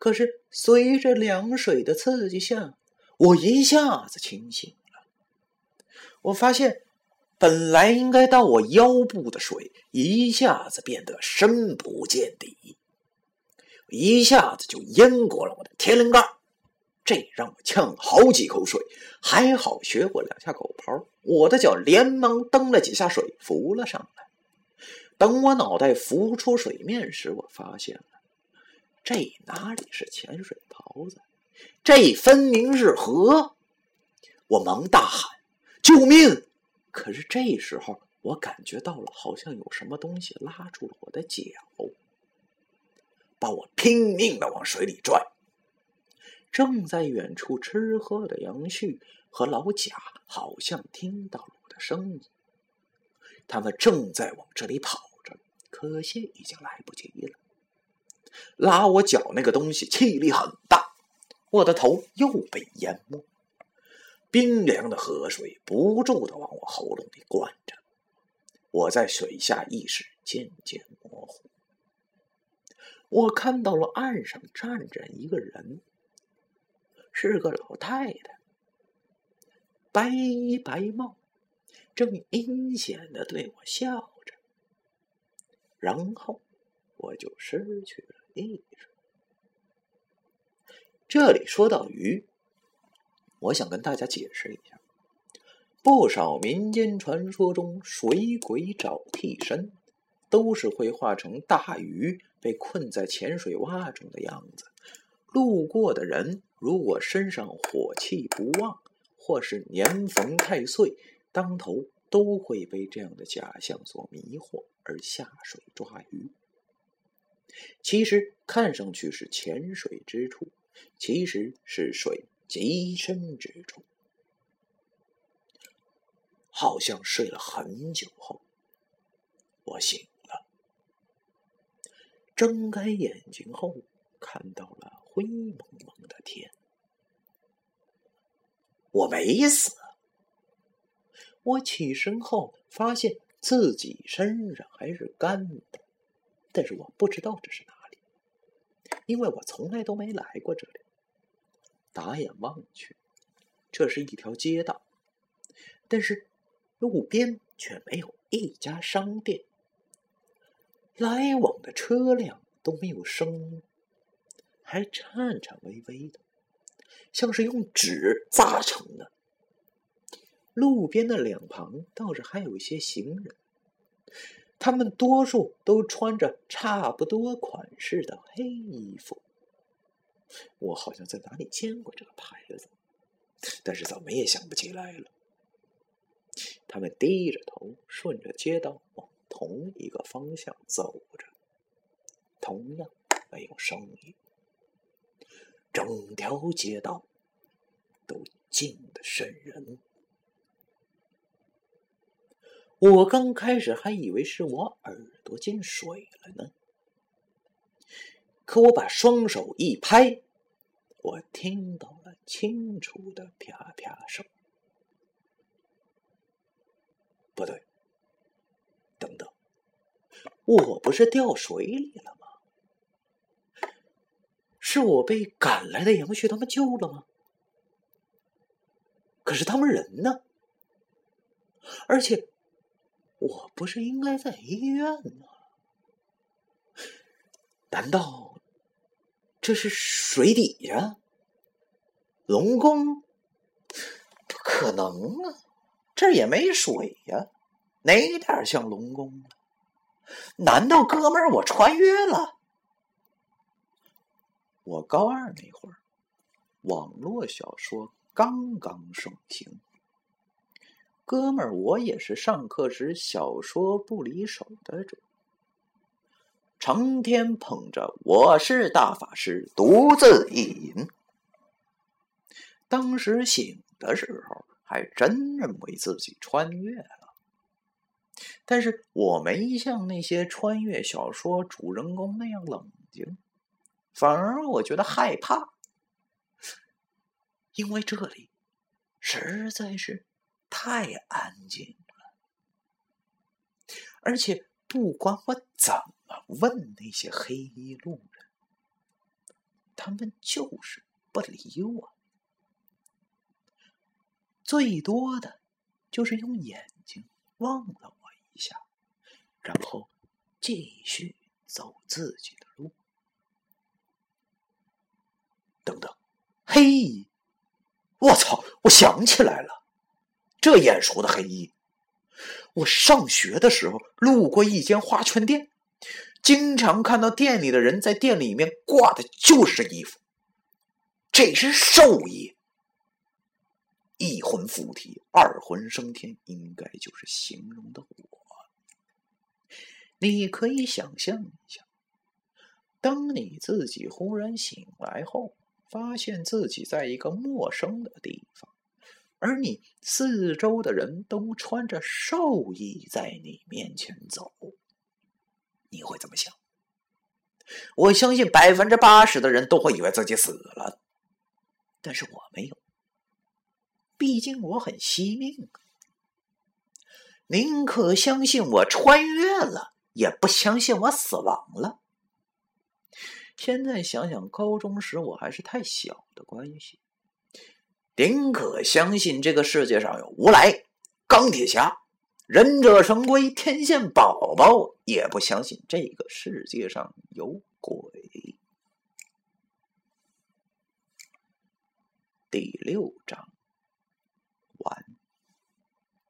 可是随着凉水的刺激下，我一下子清醒了。我发现，本来应该到我腰部的水，一下子变得深不见底，一下子就淹过了我的天灵盖。这让我呛了好几口水，还好学过两下狗刨，我的脚连忙蹬了几下水，浮了上来。等我脑袋浮出水面时，我发现了，这哪里是潜水袍子，这分明是河！我忙大喊：“救命！”可是这时候，我感觉到了，好像有什么东西拉住了我的脚，把我拼命的往水里拽。正在远处吃喝的杨旭和老贾好像听到了我的声音，他们正在往这里跑着，可惜已经来不及了。拉我脚那个东西气力很大，我的头又被淹没，冰凉的河水不住的往我喉咙里灌着，我在水下意识渐渐模糊。我看到了岸上站着一个人。是个老太太，白衣白帽，正阴险的对我笑着。然后我就失去了意识。这里说到鱼，我想跟大家解释一下：不少民间传说中，水鬼找替身，都是会化成大鱼，被困在浅水洼中的样子。路过的人。如果身上火气不旺，或是年逢太岁，当头都会被这样的假象所迷惑而下水抓鱼。其实看上去是浅水之处，其实是水极深之处。好像睡了很久后，我醒了，睁开眼睛后看到了。灰蒙蒙的天，我没死。我起身后发现自己身上还是干的，但是我不知道这是哪里，因为我从来都没来过这里。打眼望去，这是一条街道，但是路边却没有一家商店，来往的车辆都没有声音。还颤颤巍巍的，像是用纸扎成的。路边的两旁倒是还有一些行人，他们多数都穿着差不多款式的黑衣服。我好像在哪里见过这个牌子，但是怎么也想不起来了。他们低着头，顺着街道往同一个方向走着，同样没有声音。整条街道都静得渗人。我刚开始还以为是我耳朵进水了呢，可我把双手一拍，我听到了清楚的啪啪声。不对，等等，我不是掉水里了吗？是我被赶来的杨旭他们救了吗？可是他们人呢？而且我不是应该在医院吗？难道这是水底下龙宫？不可能啊！这也没水呀，哪点像龙宫啊？难道哥们儿我穿越了？我高二那会儿，网络小说刚刚盛行。哥们儿，我也是上课时小说不离手的主，成天捧着“我是大法师”独自一吟。当时醒的时候，还真认为自己穿越了，但是我没像那些穿越小说主人公那样冷静。反而我觉得害怕，因为这里实在是太安静了，而且不管我怎么问那些黑衣路人，他们就是不理我，最多的就是用眼睛望了我一下，然后继续走自己的路。等等，黑衣！我操！我想起来了，这眼熟的黑衣。我上学的时候路过一间花圈店，经常看到店里的人在店里面挂的就是这衣服。这是兽医，一魂附体，二魂升天，应该就是形容的我。你可以想象一下，当你自己忽然醒来后，发现自己在一个陌生的地方。而你四周的人都穿着寿衣在你面前走，你会怎么想？我相信百分之八十的人都会以为自己死了，但是我没有，毕竟我很惜命。宁可相信我穿越了，也不相信我死亡了。现在想想，高中时我还是太小的关系。宁可相信这个世界上有无来、钢铁侠、忍者神龟、天线宝宝，也不相信这个世界上有鬼。第六章完。